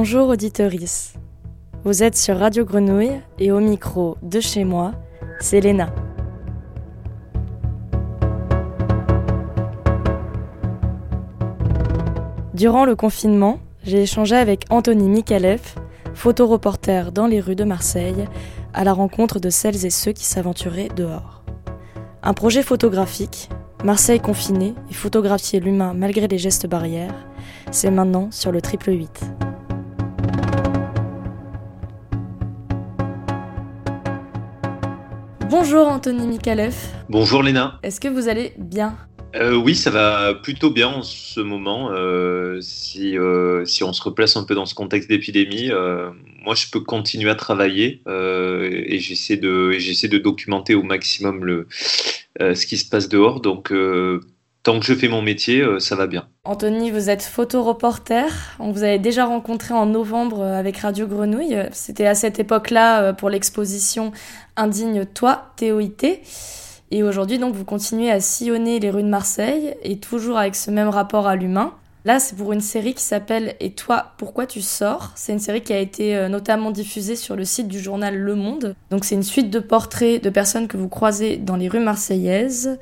Bonjour auditeurice. Vous êtes sur Radio Grenouille et au micro de chez moi, c'est Léna. Durant le confinement, j'ai échangé avec Anthony Mikalev, photoreporter dans les rues de Marseille, à la rencontre de celles et ceux qui s'aventuraient dehors. Un projet photographique, Marseille confinée et photographier l'humain malgré les gestes barrières, c'est maintenant sur le triple 8. Bonjour Anthony Mikalev. Bonjour Léna. Est-ce que vous allez bien? Euh, oui, ça va plutôt bien en ce moment. Euh, si, euh, si on se replace un peu dans ce contexte d'épidémie, moi je peux continuer à travailler et j'essaie de, j'essaie de documenter au maximum le, ce qui se passe dehors. Donc tant que je fais mon métier, ça va bien. Anthony, vous êtes photoreporter. On vous avait déjà rencontré en novembre avec Radio Grenouille. C'était à cette époque-là pour l'exposition Indigne Toi, TOIT. Et aujourd'hui, donc, vous continuez à sillonner les rues de Marseille et toujours avec ce même rapport à l'humain. Là, c'est pour une série qui s'appelle Et toi, pourquoi tu sors? C'est une série qui a été euh, notamment diffusée sur le site du journal Le Monde. Donc, c'est une suite de portraits de personnes que vous croisez dans les rues marseillaises.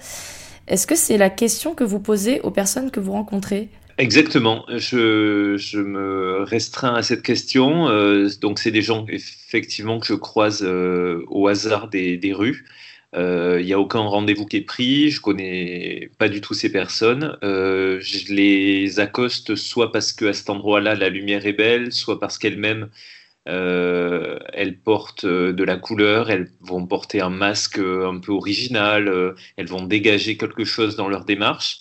Est-ce que c'est la question que vous posez aux personnes que vous rencontrez? Exactement. Je, me restreins à cette question. Euh, donc, c'est des gens effectivement que je croise euh, au hasard des, rues. Il euh, n'y a aucun rendez-vous qui est pris, je connais pas du tout ces personnes. Je les accoste soit parce qu'à cet endroit-là, la lumière est belle, soit parce qu'elles-mêmes euh, elles portent euh, de la couleur, elles vont porter un masque euh, un peu original, elles vont dégager quelque chose dans leur démarche.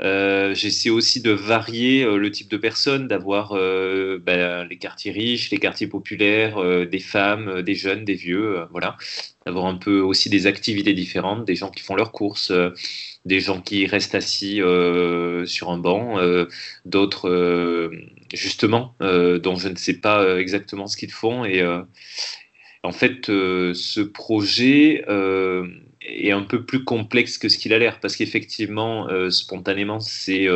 J'essaie aussi de varier le type de personnes, d'avoir ben, les quartiers riches, les quartiers populaires, des femmes, des jeunes, des vieux, voilà. D'avoir un peu aussi des activités différentes, des gens qui font leurs courses des gens qui restent assis euh, sur un banc, euh, d'autres euh, justement dont je ne sais pas exactement ce qu'ils font. Et en fait, ce projet est un peu plus complexe que ce qu'il a l'air parce qu'effectivement, spontanément, c'est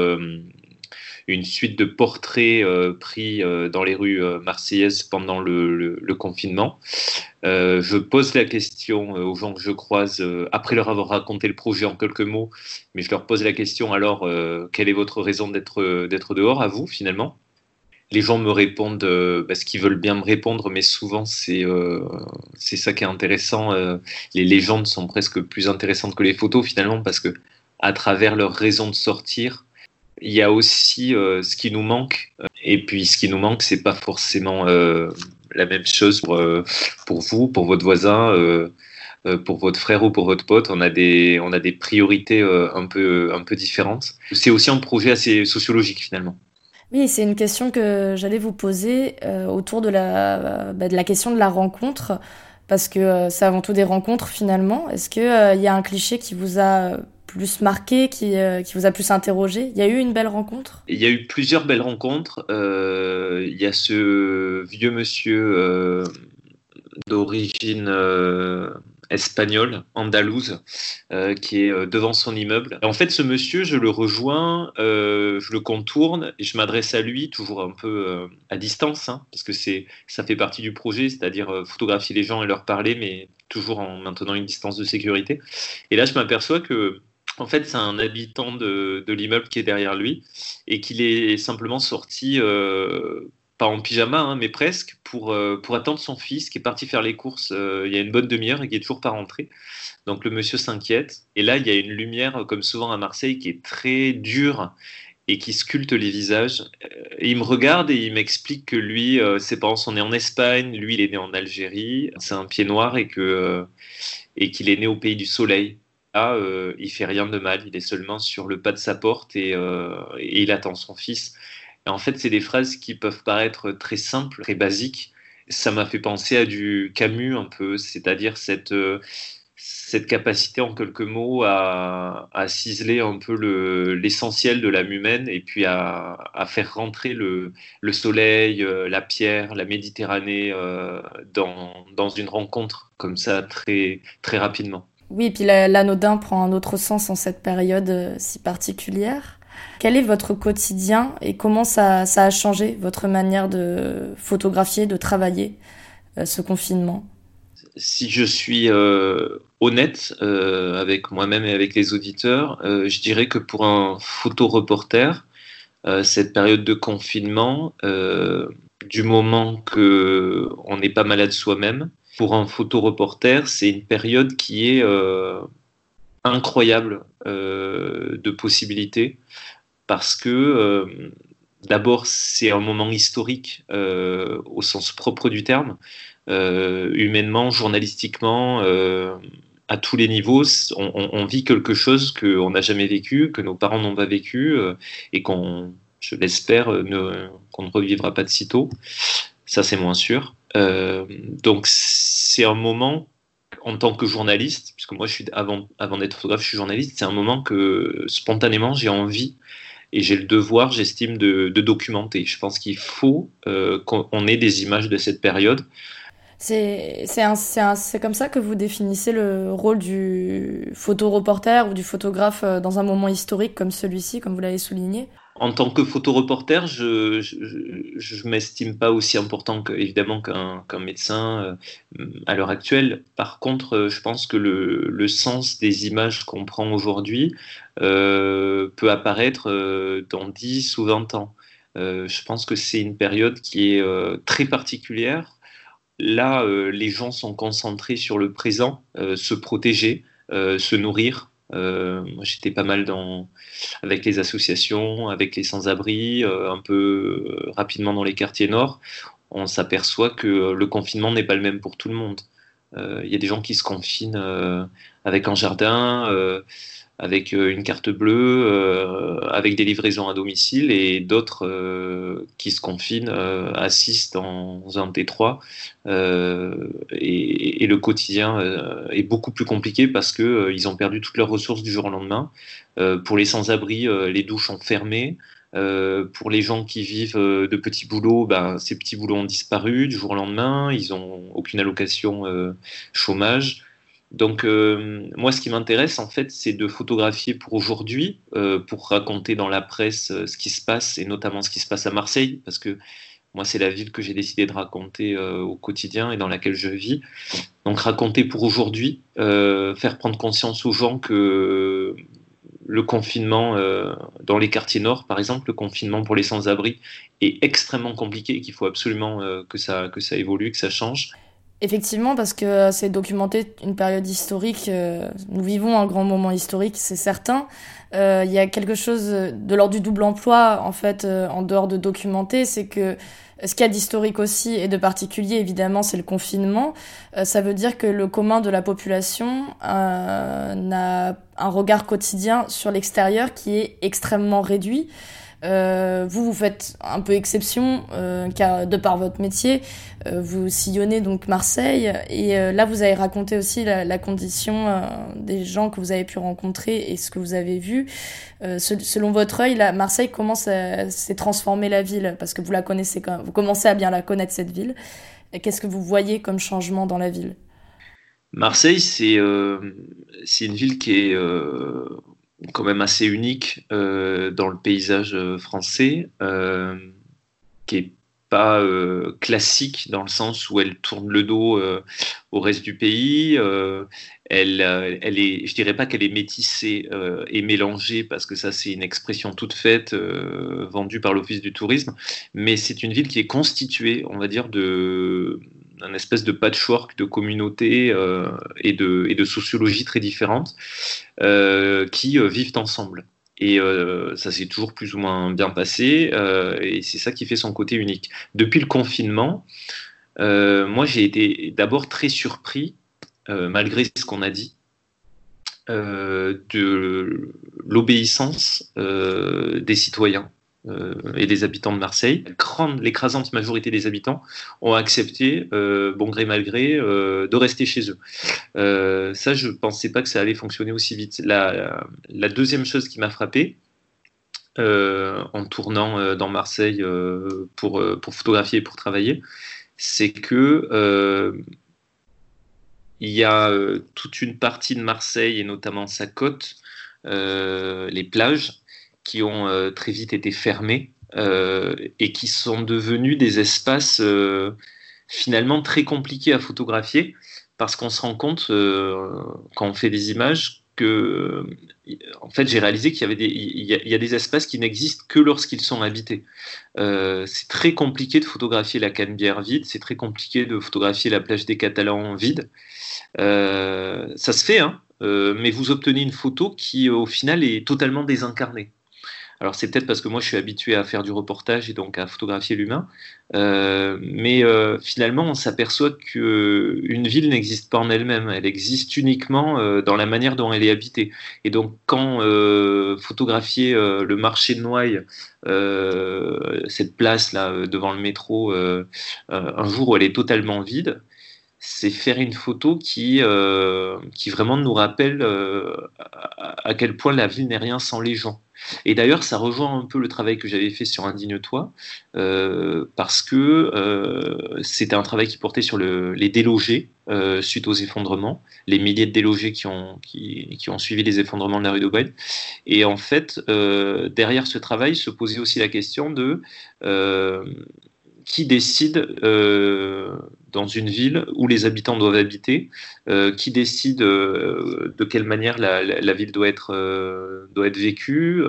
une suite de portraits euh, pris euh, dans les rues euh, marseillaises pendant le, confinement. je pose la question aux gens que je croise après leur avoir raconté le projet en quelques mots, mais je leur pose la question alors, quelle est votre raison d'être dehors à vous finalement? Les gens me répondent parce bah, qu'ils veulent bien me répondre, mais souvent c'est c'est ça qui est intéressant. les légendes sont presque plus intéressantes que les photos finalement parce que à travers leur raison de sortir, il y a aussi euh, ce qui nous manque. Et puis, ce qui nous manque, c'est pas forcément euh, la même chose pour, euh, pour vous, pour votre voisin, pour votre frère ou pour votre pote. On a des, on a des priorités un, peu, un peu différentes. C'est aussi un projet assez sociologique finalement. Oui, c'est une question que j'allais vous poser autour de la, bah, de la question de la rencontre, parce que c'est avant tout des rencontres finalement. Est-ce qu'il il y a un cliché qui vous a plus marqué, qui, euh, qui vous a plus interrogé? Il y a eu une belle rencontre? Il y a eu plusieurs belles rencontres. Euh, il y a ce vieux monsieur euh, d'origine espagnole, andalouse, qui est devant son immeuble. En fait, ce monsieur, je le rejoins, je le contourne et je m'adresse à lui, toujours un peu à distance, hein, parce que ça fait partie du projet, c'est-à-dire photographier les gens et leur parler, mais toujours en maintenant une distance de sécurité. Et là, je m'aperçois que en fait, c'est un habitant de, l'immeuble qui est derrière lui et qu'il est simplement sorti, euh, pas en pyjama, hein, mais presque, pour, euh, pour attendre son fils qui est parti faire les courses euh, il y a une bonne demi-heure et qui est toujours pas rentré. Donc le monsieur s'inquiète. Et là, il y a une lumière, comme souvent à Marseille, qui est très dure et qui sculpte les visages. Il me regarde et il m'explique que lui, ses parents sont nés en Espagne, lui, il est né en Algérie, c'est un pied noir et que et qu'il est né au pays du soleil là, euh, il fait rien de mal, il est seulement sur le pas de sa porte et, euh, il attend son fils. Et en fait, c'est des phrases qui peuvent paraître très simples, très basiques. Ça m'a fait penser à du Camus un peu, c'est-à-dire cette, euh, cette capacité en quelques mots à, ciseler un peu l'essentiel de l'âme humaine et puis à, faire rentrer le, le, soleil, la pierre, la Méditerranée dans, dans une rencontre comme ça très, très rapidement. Oui, puis l'anodin prend un autre sens en cette période si particulière. Quel est votre quotidien et comment ça, a changé votre manière de photographier, de travailler ce confinement? Si je suis euh, honnête euh, avec moi-même et avec les auditeurs, euh, je dirais que pour un photoreporter, cette période de confinement, du moment que on n'est pas malade soi-même, pour un photoreporter, c'est une période qui est incroyable de possibilités parce que d'abord c'est un moment historique au sens propre du terme. Euh, humainement, journalistiquement, euh, à tous les niveaux, on, vit quelque chose qu'on n'a jamais vécu, que nos parents n'ont pas vécu, euh, et qu'on, je l'espère, qu'on ne revivra pas de sitôt. Ça, c'est moins sûr. donc, c'est un moment en tant que journaliste, puisque moi, je suis avant, d'être photographe, je suis journaliste. C'est un moment que spontanément j'ai envie et j'ai le devoir, j'estime, de, documenter. Je pense qu'il faut qu'on ait des images de cette période. C'est comme ça que vous définissez le rôle du photoreporter ou du photographe euh, dans un moment historique comme celui-ci, comme vous l'avez souligné? En tant que photoreporter, je ne m'estime pas aussi important que, évidemment qu'un médecin euh, à l'heure actuelle. Par contre, euh, je pense que le, sens des images qu'on prend aujourd'hui peut apparaître dans 10 ou 20 ans. je pense que c'est une période qui est très particulière Là, euh, les gens sont concentrés sur le présent, euh, se protéger, euh, se nourrir. Moi, j'étais pas mal dans, avec les associations, avec les sans-abri, un peu rapidement dans les quartiers nord. On s'aperçoit que le confinement n'est pas le même pour tout le monde. Il y a des gens qui se confinent avec un jardin avec euh, une carte bleue, euh, avec des livraisons à domicile, et d'autres euh, qui se confinent à 6 dans un T3. Et, le quotidien est beaucoup plus compliqué parce qu'ils ils ont perdu toutes leurs ressources du jour au lendemain. pour les sans-abri, les douches ont fermé. pour les gens qui vivent de petits boulots, ben, ces petits boulots ont disparu du jour au lendemain, ils n'ont aucune allocation chômage. Donc euh, moi, ce qui m'intéresse, en fait, c'est de photographier pour aujourd'hui, euh, pour raconter dans la presse euh, ce qui se passe, et notamment ce qui se passe à Marseille, parce que moi, c'est la ville que j'ai décidé de raconter au quotidien et dans laquelle je vis. Donc raconter pour aujourd'hui, faire prendre conscience aux gens que le confinement dans les quartiers nord, par exemple, le confinement pour les sans-abri est extrêmement compliqué et qu'il faut absolument que, ça, que ça évolue, que ça change. Effectivement, parce que c'est documenter une période historique. Euh, nous vivons un grand moment historique, c'est certain. Euh, il y a quelque chose de l'ordre du double emploi, en fait, euh, en dehors de documenter, c'est que ce qu'il y a d'historique aussi et de particulier, évidemment, c'est le confinement. ça veut dire que le commun de la population n'a un regard quotidien sur l'extérieur qui est extrêmement réduit. Euh, vous, vous faites un peu exception, euh, car de par votre métier, euh, vous sillonnez donc Marseille. Et là, vous avez raconté aussi la, condition des gens que vous avez pu rencontrer et ce que vous avez vu. selon votre œil, là, Marseille, comment s'est transformée la ville? Parce que vous la connaissez, quand vous commencez à bien la connaître, cette ville. Qu'est-ce que vous voyez comme changement dans la ville? Marseille, c'est une ville qui est quand même assez unique euh, dans le paysage euh, français, euh, qui est pas classique dans le sens où elle tourne le dos au reste du pays. elle, elle est, je dirais pas qu'elle est métissée et mélangée parce que ça c'est une expression toute faite vendue par l'Office du tourisme, mais c'est une ville qui est constituée, on va dire, de un espèce de patchwork de communautés euh, et, de, et de sociologies très différentes euh, qui euh, vivent ensemble. Et ça s'est toujours plus ou moins bien passé, et c'est ça qui fait son côté unique. Depuis le confinement, moi j'ai été d'abord très surpris, malgré ce qu'on a dit, de l'obéissance des citoyens et des habitants de Marseille. L'écrasante majorité des habitants ont accepté, euh, bon gré mal gré, euh, de rester chez eux. ça, je ne pensais pas que ça allait fonctionner aussi vite. La, la deuxième chose qui m'a frappé, en tournant dans Marseille pour, pour photographier et pour travailler, c'est que il y a toute une partie de Marseille et notamment sa côte, les plages, qui ont très vite été fermées et qui sont devenus des espaces finalement très compliqués à photographier parce qu'on se rend compte quand on fait des images que, en fait, j'ai réalisé qu'il y avait des, il y, a, des espaces qui n'existent que lorsqu'ils sont habités. Euh, c'est très compliqué de photographier la Canebière vide, c'est très compliqué de photographier la plage des Catalans vide. Euh, ça se fait, hein, euh, mais vous obtenez une photo qui, au final, est totalement désincarnée. Alors c'est peut-être parce que moi je suis habitué à faire du reportage et donc à photographier l'humain, euh, mais euh, finalement on s'aperçoit qu'une ville n'existe pas en elle-même, elle existe uniquement euh, dans la manière dont elle est habitée. Et donc quand photographier le marché de Noailles, cette place là devant le métro, un jour où elle est totalement vide, c'est faire une photo qui, qui vraiment nous rappelle à, quel point la ville n'est rien sans les gens. Et d'ailleurs, ça rejoint un peu le travail que j'avais fait sur Indigne-toi, euh, parce que euh, c'était un travail qui portait sur les délogés euh, suite aux effondrements, les milliers de délogés qui ont, qui, ont suivi les effondrements de la rue d'Aubagne. Et en fait, derrière ce travail se posait aussi la question de qui décide euh, dans une ville où les habitants doivent habiter, euh, qui décide euh, de quelle manière la, la, ville doit être, doit être vécue.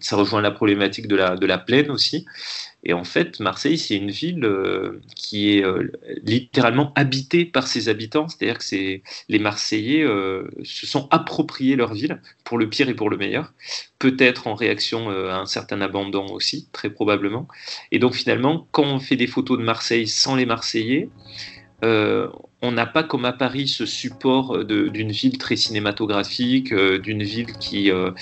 ça rejoint la problématique de la, de la plaine aussi. Et en fait, Marseille, c'est une ville euh, qui est euh, littéralement habitée par ses habitants. C'est-à-dire que les Marseillais euh, se sont appropriés leur ville, pour le pire et pour le meilleur. Peut-être en réaction à un certain abandon aussi, très probablement. Et donc finalement, quand on fait des photos de Marseille sans les Marseillais, euh, on n'a pas comme à Paris ce support d'une ville très cinématographique, euh, d'une ville qui, euh,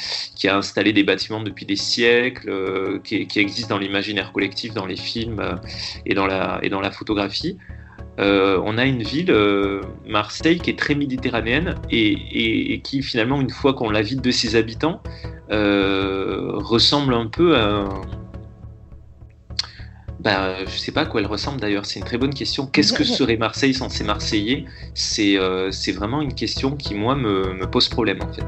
a installé des bâtiments depuis des siècles, qui, existe dans l'imaginaire collectif, dans les films et, dans la, photographie. on a une ville, Marseille, qui est très méditerranéenne et, et qui finalement, une fois qu'on la vide de ses habitants, ressemble un peu à bah, je sais pas à quoi elle ressemble d'ailleurs, c'est une très bonne question. Qu'est-ce que serait Marseille sans ses Marseillais? Euh, C'est vraiment une question qui, moi, me, me pose problème en fait.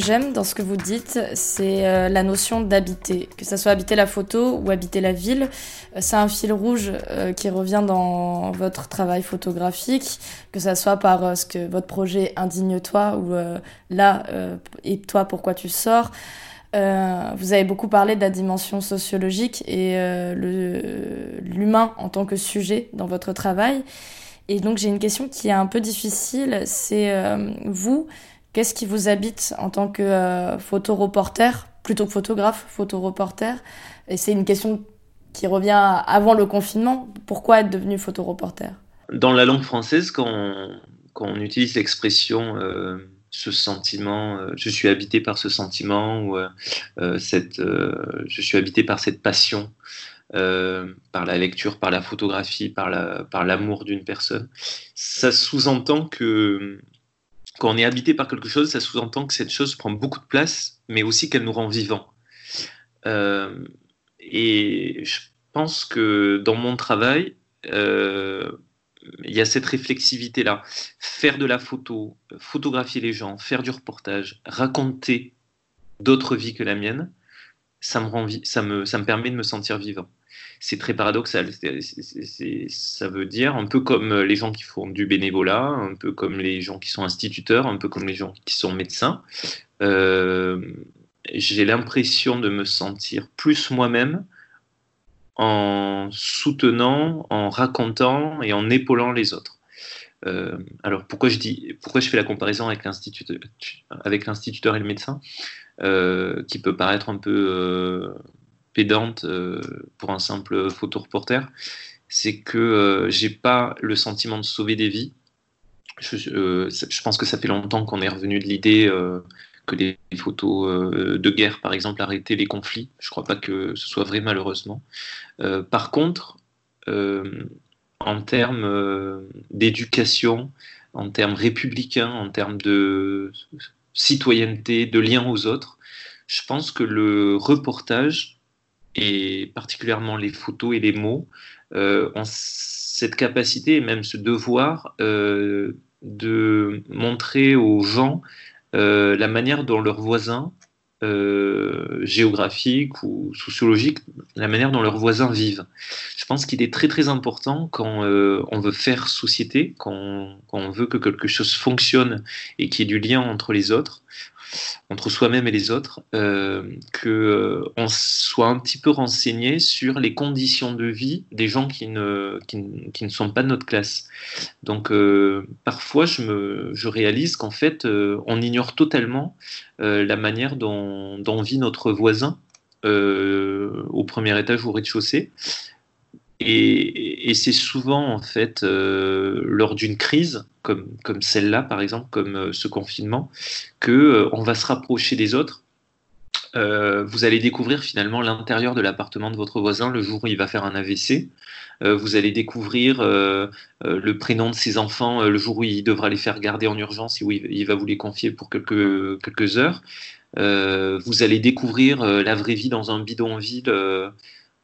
J'aime dans ce que vous dites, c'est euh, la notion d'habiter. Que ça soit habiter la photo ou habiter la ville, euh, c'est un fil rouge qui revient dans votre travail photographique, que ça soit par ce que votre projet Indigne-toi ou là, et toi, pourquoi tu sors. vous avez beaucoup parlé de la dimension sociologique et l'humain en tant que sujet dans votre travail. Et donc j'ai une question qui est un peu difficile, c'est vous, Qu'est-ce qui vous habite en tant que euh, photoreporter, plutôt que photographe, photoreporter? Et c'est une question qui revient avant le confinement. Pourquoi être devenu photoreporter? Dans la langue française, quand on, utilise l'expression euh, ce sentiment, euh, je suis habité par ce sentiment, ou cette, je suis habité par cette passion, par la lecture, par la photographie, par l'amour d'une personne, ça sous-entend que quand on est habité par quelque chose, ça sous-entend que cette chose prend beaucoup de place, mais aussi qu'elle nous rend vivants. Euh, et je pense que dans mon travail, euh, il y a cette réflexivité-là. Faire de la photo, photographier les gens, faire du reportage, raconter d'autres vies que la mienne, ça me, rend, ça me, ça me permet de me sentir vivant c'est très paradoxal. ça veut dire un peu comme les gens qui font du bénévolat, un peu comme les gens qui sont instituteurs, un peu comme les gens qui sont médecins. Euh, j'ai l'impression de me sentir plus moi-même en soutenant, en racontant et en épaulant les autres. Euh, alors pourquoi je dis, pourquoi je fais la comparaison avec l'instituteur, et le médecin, euh, qui peut paraître un peu pédante euh, pour un simple photoreporter, c'est que euh, j'ai pas le sentiment de sauver des vies. Euh, je, pense que ça fait longtemps qu'on est revenu de l'idée que les photos de guerre, par exemple, arrêtaient les conflits. Je crois pas que ce soit vrai, malheureusement. par contre, en termes d'éducation, en termes républicains, en termes de citoyenneté, de lien aux autres, je pense que le reportage et particulièrement les photos et les mots, euh, ont cette capacité et même ce devoir euh, de montrer aux gens euh, la manière dont leurs voisins géographiques ou sociologiques, la manière dont leurs voisins vivent. Je pense qu'il est très très important quand on veut faire société, quand, on veut que quelque chose fonctionne et qu'il y ait du lien entre les autres, entre soi-même et les autres, euh, qu'on euh, soit un petit peu renseigné sur les conditions de vie des gens qui ne, qui, ne sont pas de notre classe. Donc euh, parfois, je, me, je réalise qu'en fait, on ignore totalement la manière dont, dont, vit notre voisin au premier étage ou au rez-de-chaussée. Et, c'est souvent, en fait, euh, lors d'une crise, comme, comme celle-là, par exemple, comme euh, ce confinement, que euh, va se rapprocher des autres. vous allez découvrir finalement l'intérieur de l'appartement de votre voisin le jour où il va faire un AVC. vous allez découvrir le prénom de ses enfants le jour où il devra les faire garder en urgence et où il, il va vous les confier pour quelques, quelques heures. vous allez découvrir la vraie vie dans un bidonville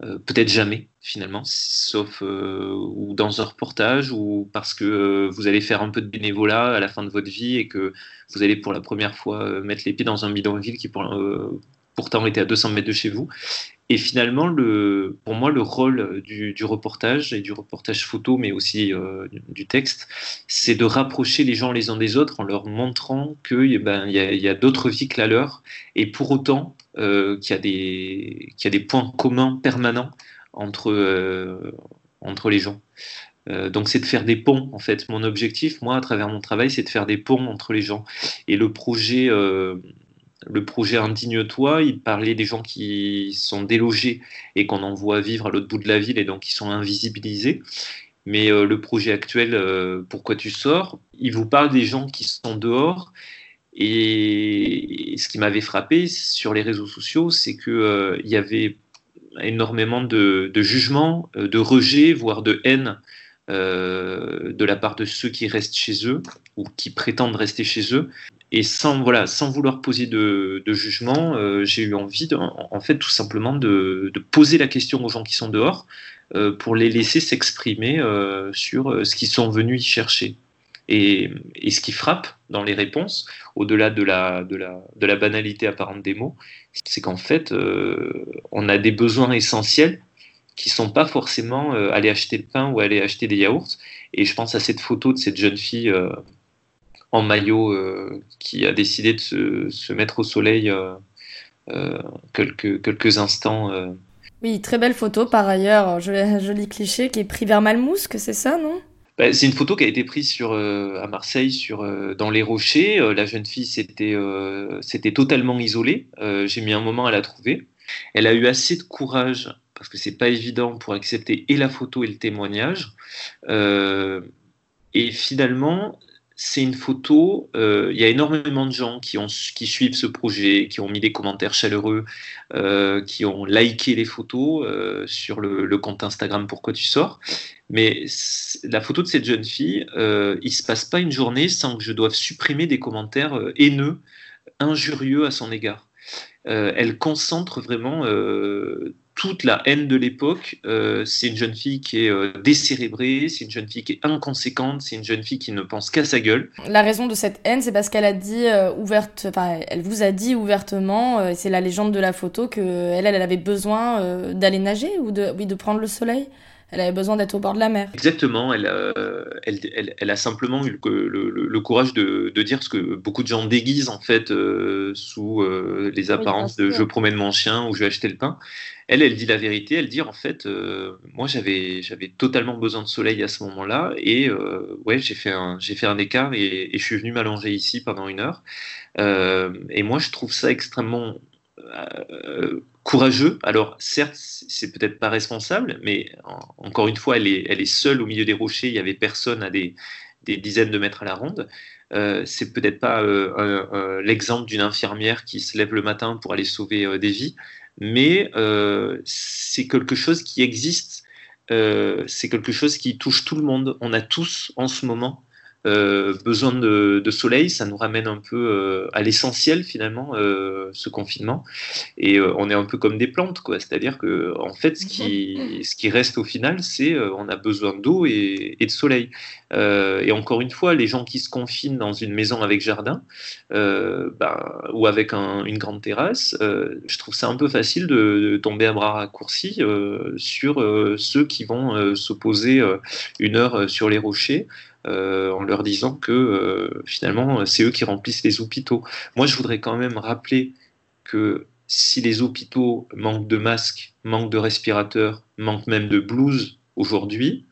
euh, peut-être jamais finalement, sauf euh, dans un reportage ou parce que euh, vous allez faire un peu de bénévolat à la fin de votre vie et que vous allez pour la première fois mettre les pieds dans un bidonville qui pour, pourtant était à 200 mètres de chez vous. Et finalement, le, pour moi, le rôle du, reportage et du reportage photo, mais aussi du, texte, c'est de rapprocher les gens les uns des autres en leur montrant qu'il eh ben, y a, y a d'autres vies que la leur. Et pour autant, euh, qu'il y, a des, points communs permanents entre, euh, les gens. Euh, donc c'est de faire des ponts en fait. Mon objectif, moi, à travers mon travail, c'est de faire des ponts entre les gens. Et le projet, le projet Indigne-toi, il parlait des gens qui sont délogés et qu'on envoie vivre à l'autre bout de la ville et donc qui sont invisibilisés. Mais le projet actuel, Pourquoi tu sors, il vous parle des gens qui sont dehors et ce qui m'avait frappé sur les réseaux sociaux, c'est qu'il euh, y avait énormément de, de jugement, euh, de rejet, voire de haine euh, de la part de ceux qui restent chez eux ou qui prétendent rester chez eux. Et sans, voilà, sans vouloir poser de, jugement, j'ai eu envie, en, fait, tout simplement de, poser la question aux gens qui sont dehors pour les laisser s'exprimer sur ce qu'ils sont venus y chercher. Et, ce qui frappe dans les réponses, au-delà de la, de, la, de la banalité apparente des mots, c'est qu'en fait, euh, on a des besoins essentiels qui sont pas forcément euh, aller acheter le pain ou aller acheter des yaourts. Et je pense à cette photo de cette jeune fille euh, en maillot qui a décidé de se, se mettre au soleil quelques, quelques instants. Oui, très belle photo par ailleurs, joli cliché qui est pris vers Malmousque, c'est ça, non? Bah, c'est une photo qui a été prise sur, euh, à Marseille, sur, euh, dans les rochers. Euh, la jeune fille s'était totalement isolée. J'ai mis un moment à la trouver. Elle a eu assez de courage, parce que c'est pas évident, pour accepter et la photo et le témoignage. et finalement, c'est une photo. Euh, il y a énormément de gens qui, ont, qui suivent ce projet, qui ont mis des commentaires chaleureux, euh, qui ont liké les photos euh, sur le, compte Instagram Pourquoi tu sors. Mais la photo de cette jeune fille, il se passe pas une journée sans que je doive supprimer des commentaires haineux, injurieux à son égard. elle concentre vraiment toute la haine de l'époque. Euh, c'est une jeune fille qui est euh, décérébrée, c'est une jeune fille qui est inconséquente, c'est une jeune fille qui ne pense qu'à sa gueule. La raison de cette haine, c'est parce qu'elle a dit euh, ouverte, enfin, elle vous a dit ouvertement, c'est la légende de la photo que elle, avait besoin d'aller nager ou de, oui, de prendre le soleil elle avait besoin d'être au bord de la mer. Exactement, elle, euh, elle, elle, a simplement eu le, le, courage de, de, dire ce que beaucoup de gens déguisent en fait euh, sous euh, les apparences de je promène mon chien ou je vais acheter le pain. Elle, elle dit la vérité, elle dit en fait, moi j'avais j'avais totalement besoin de soleil à ce moment-là et ouais j'ai fait un j'ai fait un écart et, et, je suis venu m'allonger ici pendant une heure. et moi je trouve ça extrêmement courageux. Alors certes, c'est peut-être pas responsable, mais encore une fois, elle est, seule au milieu des rochers. Il y avait personne à des, dizaines de mètres à la ronde. Euh, c'est peut-être pas euh, l'exemple d'une infirmière qui se lève le matin pour aller sauver euh, des vies, mais c'est quelque chose qui existe. c'est quelque chose qui touche tout le monde. On a tous en ce moment besoin de, soleil, ça nous ramène un peu euh, à l'essentiel finalement, euh, ce confinement. Et on est un peu comme des plantes, quoi. C'est-à-dire que en fait, ce qui, ce qui reste au final, c'est on a besoin d'eau et, de soleil. et encore une fois, les gens qui se confinent dans une maison avec jardin ben, ou avec une grande terrasse, je trouve ça un peu facile de, tomber à bras raccourcis sur ceux qui vont se poser une heure sur les rochers. Euh, en leur disant que euh, finalement c'est eux qui remplissent les hôpitaux. Moi je voudrais quand même rappeler que si les hôpitaux manquent de masques, manquent de respirateurs, manquent même de blouses aujourd'hui,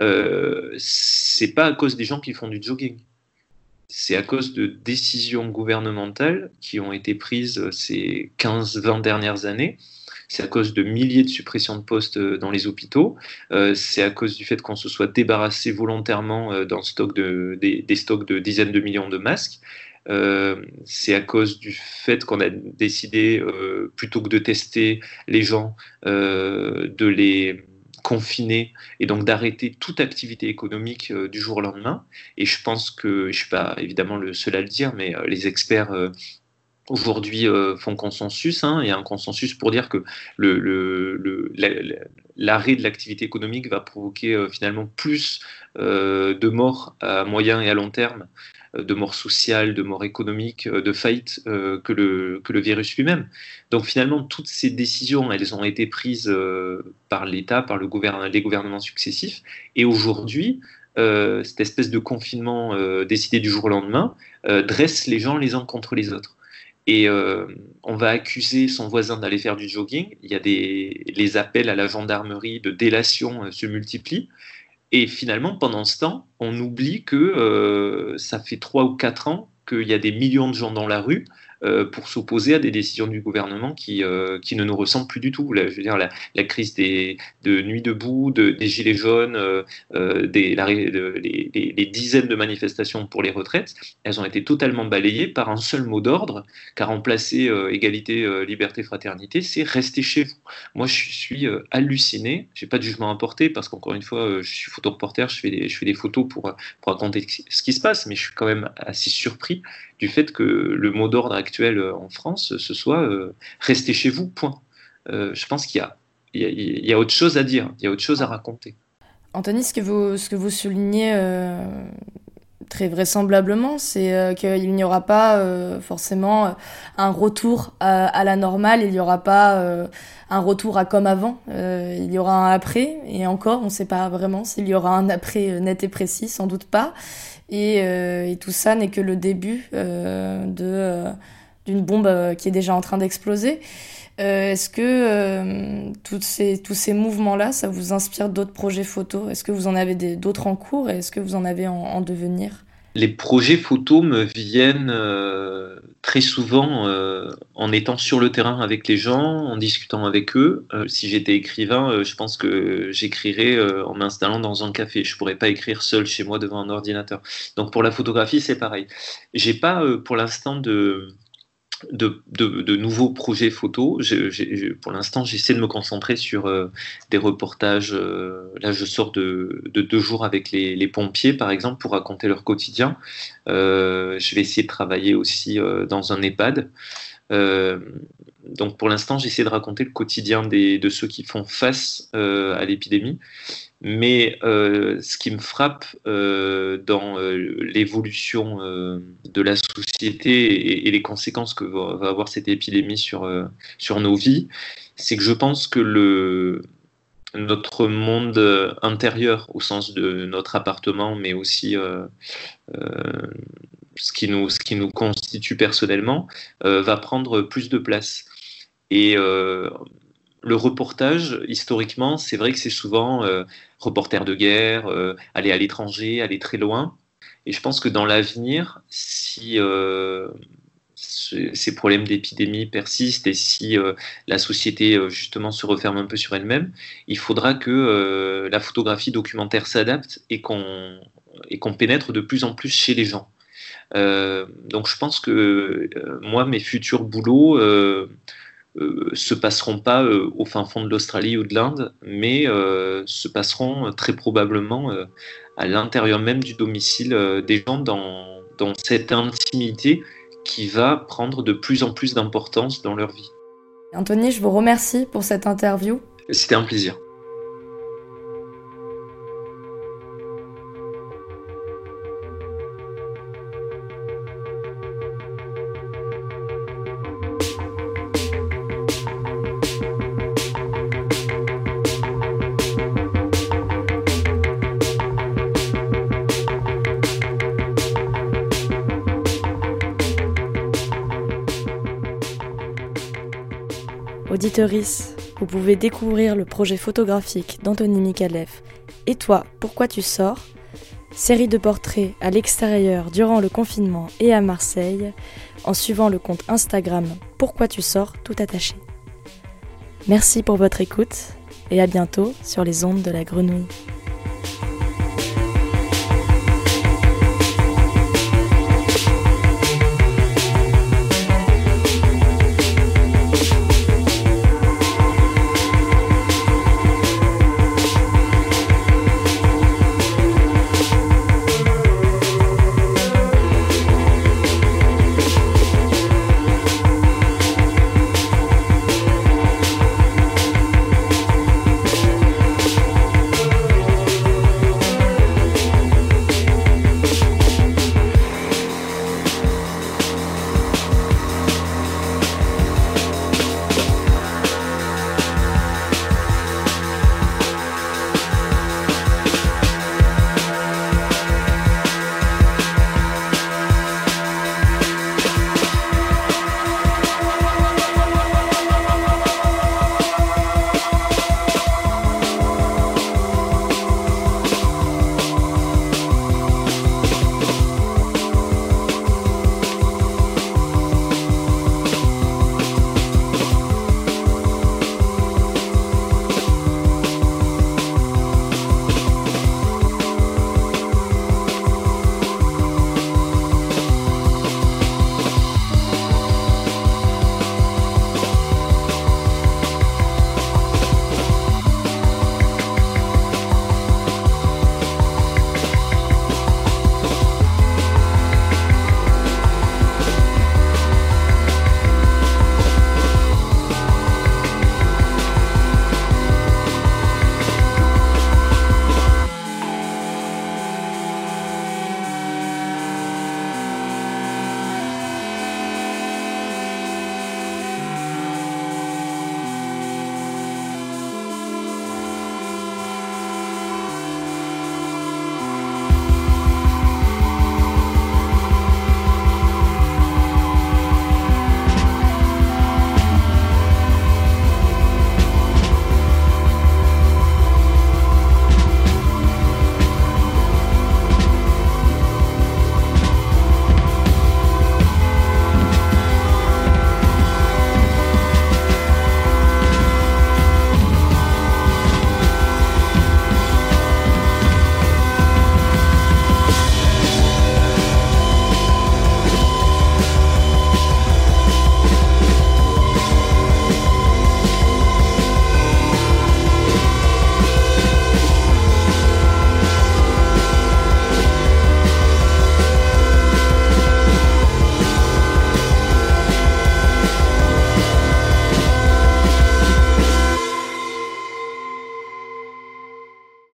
euh, c'est pas à cause des gens qui font du jogging. C'est à cause de décisions gouvernementales qui ont été prises ces 15-20 dernières années c'est à cause de milliers de suppressions de postes euh, dans les hôpitaux, euh, c'est à cause du fait qu'on se soit débarrassé volontairement euh, dans des, stocks de dizaines de millions de masques. c'est à cause du fait qu'on a décidé, plutôt que de tester les gens, de les confiner et donc d'arrêter toute activité économique du jour au lendemain. Et je pense que, je ne suis pas évidemment le seul à le dire, mais les experts aujourd'hui euh, font consensus. Hein. il y a un consensus pour dire que l'arrêt de l'activité économique va provoquer euh, finalement plus euh, de morts à moyen et à long terme, de morts sociales, de morts économiques, de faillites que, le, virus lui-même. Donc finalement, toutes ces décisions, elles ont été prises par l'État, par les gouvernements successifs. Et aujourd'hui, cette espèce de confinement décidé du jour au lendemain dresse les gens les uns contre les autres et euh, on va accuser son voisin d'aller faire du jogging. Il y a des les appels à la gendarmerie de délation euh, se multiplient. Et finalement, pendant ce temps, on oublie que euh, ça fait trois ou quatre ans qu'il y a des millions de gens dans la rue pour s'opposer à des décisions du gouvernement qui, euh, qui ne nous ressemblent plus du tout. je veux dire, la, crise des, de Nuit debout, de, des Gilets jaunes, euh, des, les, dizaines de manifestations pour les retraites, elles ont été totalement balayées par un seul mot d'ordre, car remplacer égalité, liberté, fraternité, c'est rester chez vous. Moi, je suis halluciné, j'ai pas de jugement à porter, parce qu'encore une fois, je suis photoreporter, je fais des, je fais des photos pour, pour raconter ce qui se passe, mais je suis quand même assez surpris du fait que le mot d'ordre actuel euh, en France, ce soit euh, restez chez vous, point. Euh, je pense qu'il y a, il y, a, autre chose à dire, il y a autre chose à raconter. Anthony, ce que vous, ce que vous soulignez Très vraisemblablement, c'est qu'il n'y aura pas forcément un retour à, la normale, il n'y aura pas un retour à comme avant, il y aura un après, et encore, on ne sait pas vraiment s'il y aura un après net et précis, sans doute pas. Et, et tout ça n'est que le début de d'une bombe qui est déjà en train d'exploser. Euh, est-ce que euh, ces, tous ces mouvements-là, ça vous inspire d'autres projets photos Est-ce que vous en avez d'autres en cours et est-ce que vous en avez en, devenir? Les projets photos me viennent euh, très souvent en étant sur le terrain avec les gens, en discutant avec eux. si j'étais écrivain, je pense que j'écrirais en m'installant dans un café. Je pourrais pas écrire seul chez moi devant un ordinateur. Donc pour la photographie, c'est pareil. J'ai pas pour l'instant de de, nouveaux projets photos. pour l'instant, j'essaie de me concentrer sur euh, des reportages. Euh, là, je sors de, deux jours avec les, pompiers, par exemple, pour raconter leur quotidien. Euh, je vais essayer de travailler aussi dans un EHPAD. donc, pour l'instant, j'essaie de raconter le quotidien de ceux qui font face à l'épidémie. Mais euh, ce qui me frappe euh, dans euh, l'évolution de la société et, les conséquences que va, avoir cette épidémie sur, sur nos vies, c'est que je pense que le, notre monde intérieur, au sens de notre appartement, mais aussi ce, qui nous, ce qui nous constitue personnellement, va prendre plus de place. Et le reportage, historiquement, c'est vrai que c'est souvent euh, reporter de guerre, euh, aller à l'étranger, aller très loin. Et je pense que dans l'avenir, si euh, ces problèmes d'épidémie persistent et si la société justement se referme un peu sur elle-même, il faudra que la photographie documentaire s'adapte et qu'on qu'on pénètre de plus en plus chez les gens. donc je pense que moi, mes futurs boulots euh, se passeront pas euh, au fin fond de l'Australie ou de l'Inde, mais euh, se passeront très probablement à l'intérieur même du domicile des gens dans, dans cette intimité qui va prendre de plus en plus d'importance dans leur vie. Anthony, je vous remercie pour cette interview. C'était un plaisir. Vous pouvez découvrir le projet photographique d'Anthony Mikalev Et toi, pourquoi tu sors? Série de portraits à l'extérieur durant le confinement et à Marseille en suivant le compte Instagram Pourquoi tu sors tout attaché. Merci pour votre écoute et à bientôt sur les ondes de la grenouille.